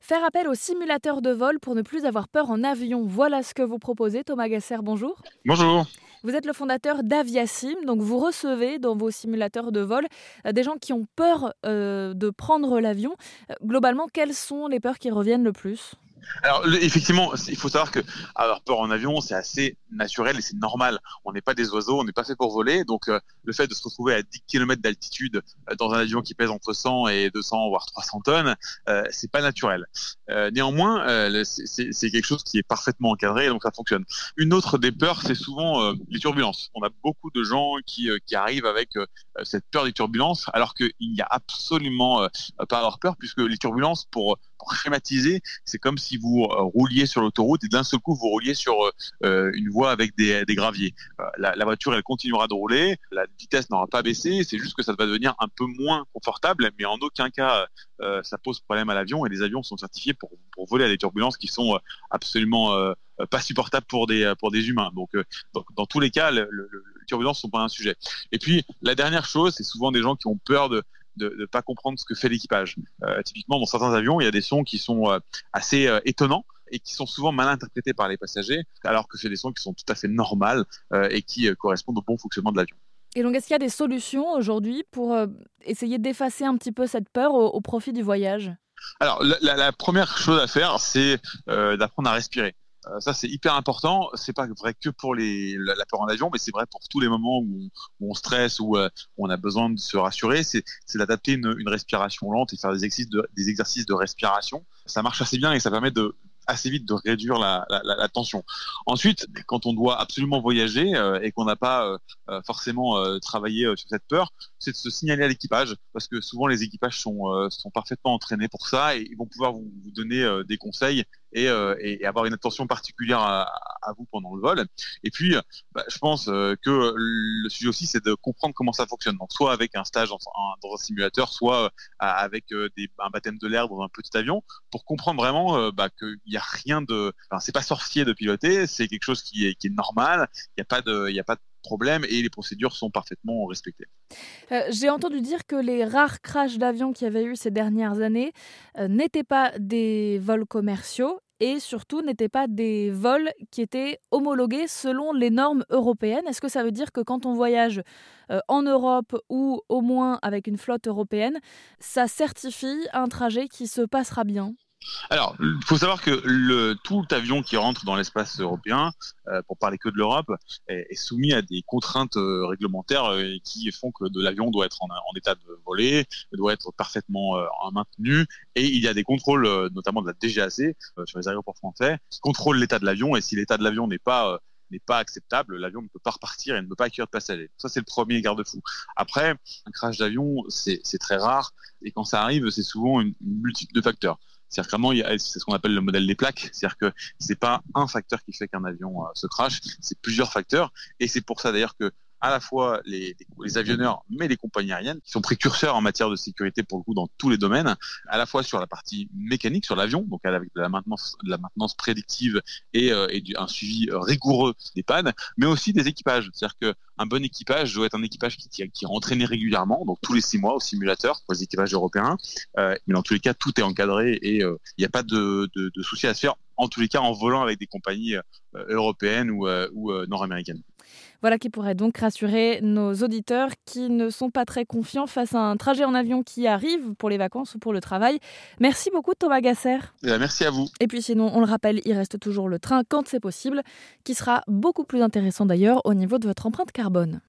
Faire appel au simulateur de vol pour ne plus avoir peur en avion. Voilà ce que vous proposez, Thomas Gasser. Bonjour. Bonjour. Vous êtes le fondateur d'Aviasim, donc vous recevez dans vos simulateurs de vol euh, des gens qui ont peur euh, de prendre l'avion. Euh, globalement, quelles sont les peurs qui reviennent le plus? Alors effectivement, il faut savoir que avoir peur en avion, c'est assez naturel et c'est normal. On n'est pas des oiseaux, on n'est pas fait pour voler. Donc euh, le fait de se retrouver à 10 km d'altitude euh, dans un avion qui pèse entre 100 et 200 voire 300 tonnes, euh, c'est pas naturel. Euh, néanmoins, c'est quelque chose qui est parfaitement encadré, donc ça fonctionne. Une autre des peurs, c'est souvent les turbulences. On a beaucoup de gens qui, qui arrivent avec cette peur des turbulences, alors qu'il n'y a absolument pas à avoir peur, puisque les turbulences, pour pour schématiser, c'est comme si vous euh, rouliez sur l'autoroute et d'un seul coup vous rouliez sur euh, une voie avec des, graviers. Euh, la, voiture elle continuera de rouler, la vitesse n'aura pas baissé, c'est juste que ça va devenir un peu moins confortable, mais en aucun cas ça pose problème à l'avion et les avions sont certifiés pour, voler à des turbulences qui sont absolument pas supportables pour des pour des humains. Donc, dans tous les cas, le, les turbulences sont pas un sujet. Et puis la dernière chose, c'est souvent des gens qui ont peur de de ne pas comprendre ce que fait l'équipage. Euh, typiquement, dans certains avions, il y a des sons qui sont euh, assez euh, étonnants et qui sont souvent mal interprétés par les passagers, alors que c'est des sons qui sont tout à fait normales et qui correspondent au bon fonctionnement de l'avion. Et donc, est-ce qu'il y a des solutions aujourd'hui pour essayer d'effacer un petit peu cette peur au, profit du voyage? Alors, la, première chose à faire, c'est d'apprendre à respirer. Euh, ça, c'est hyper important. C'est pas vrai que pour les, la, peur en avion, mais c'est vrai pour tous les moments où on, stresse, ou euh, où, on a besoin de se rassurer. C'est d'adapter une, une, respiration lente et faire des exercices, de, des exercices de respiration. Ça marche assez bien et ça permet de assez vite de réduire la, tension. Ensuite, quand on doit absolument voyager euh, et qu'on n'a pas forcément travaillé sur cette peur, c'est de se signaler à l'équipage parce que souvent les équipages sont, parfaitement entraînés pour ça et ils vont pouvoir vous donner des conseils et, euh, et, avoir une attention particulière à, à, vous pendant le vol. Et puis, bah, je pense euh, que le sujet aussi, c'est de comprendre comment ça fonctionne. Donc, soit avec un stage dans un, dans un simulateur, soit euh, avec des, un baptême de l'air dans un petit avion, pour comprendre vraiment bah, qu'il n'y a rien de, enfin, c'est pas sorcier de piloter, c'est quelque chose qui est, qui est normal. Il n'y a pas de, il y a pas de problème et les procédures sont parfaitement respectées. Euh, j'ai entendu dire que les rares crashs d'avions qu'il y avait eu ces dernières années euh, n'étaient pas des vols commerciaux et surtout n'étaient pas des vols qui étaient homologués selon les normes européennes. Est-ce que ça veut dire que quand on voyage euh, en Europe ou au moins avec une flotte européenne, ça certifie un trajet qui se passera bien? Alors, il faut savoir que le, tout avion qui rentre dans l'espace européen, euh, pour parler que de l'Europe, est, soumis à des contraintes euh, réglementaires euh, qui font que de l'avion doit être en, état de voler, doit être parfaitement maintenu, et il y a des contrôles, notamment de la DGAC sur les aéroports français, qui contrôlent l'état de l'avion, et si l'état de l'avion n'est pas n'est pas acceptable, l'avion ne peut pas repartir et ne peut pas accueillir de passagers. Ça, c'est le premier garde-fou. Après, un crash d'avion, c'est très rare, et quand ça arrive, c'est souvent une, une multitude de facteurs. C'est-à-dire vraiment, c'est ce qu'on appelle le modèle des plaques. C'est-à-dire que c'est pas un facteur qui fait qu'un avion euh, se crache, c'est plusieurs facteurs. Et c'est pour ça d'ailleurs que à la fois les, les, avionneurs, mais les compagnies aériennes, qui sont précurseurs en matière de sécurité pour le coup dans tous les domaines, à la fois sur la partie mécanique, sur l'avion, donc avec de la maintenance, de la maintenance prédictive et, euh, et du, un suivi euh, rigoureux des pannes, mais aussi des équipages. C'est-à-dire que un bon équipage doit être un équipage qui, qui, est entraîné régulièrement, donc tous les six mois au simulateur pour les équipages européens. Euh, mais dans tous les cas, tout est encadré et euh, il n'y a pas de, de, de souci à se faire. En tous les cas, en volant avec des compagnies européennes ou, ou nord-américaines. Voilà qui pourrait donc rassurer nos auditeurs qui ne sont pas très confiants face à un trajet en avion qui arrive pour les vacances ou pour le travail. Merci beaucoup Thomas Gasser. Eh merci à vous. Et puis sinon, on le rappelle, il reste toujours le train quand c'est possible, qui sera beaucoup plus intéressant d'ailleurs au niveau de votre empreinte carbone.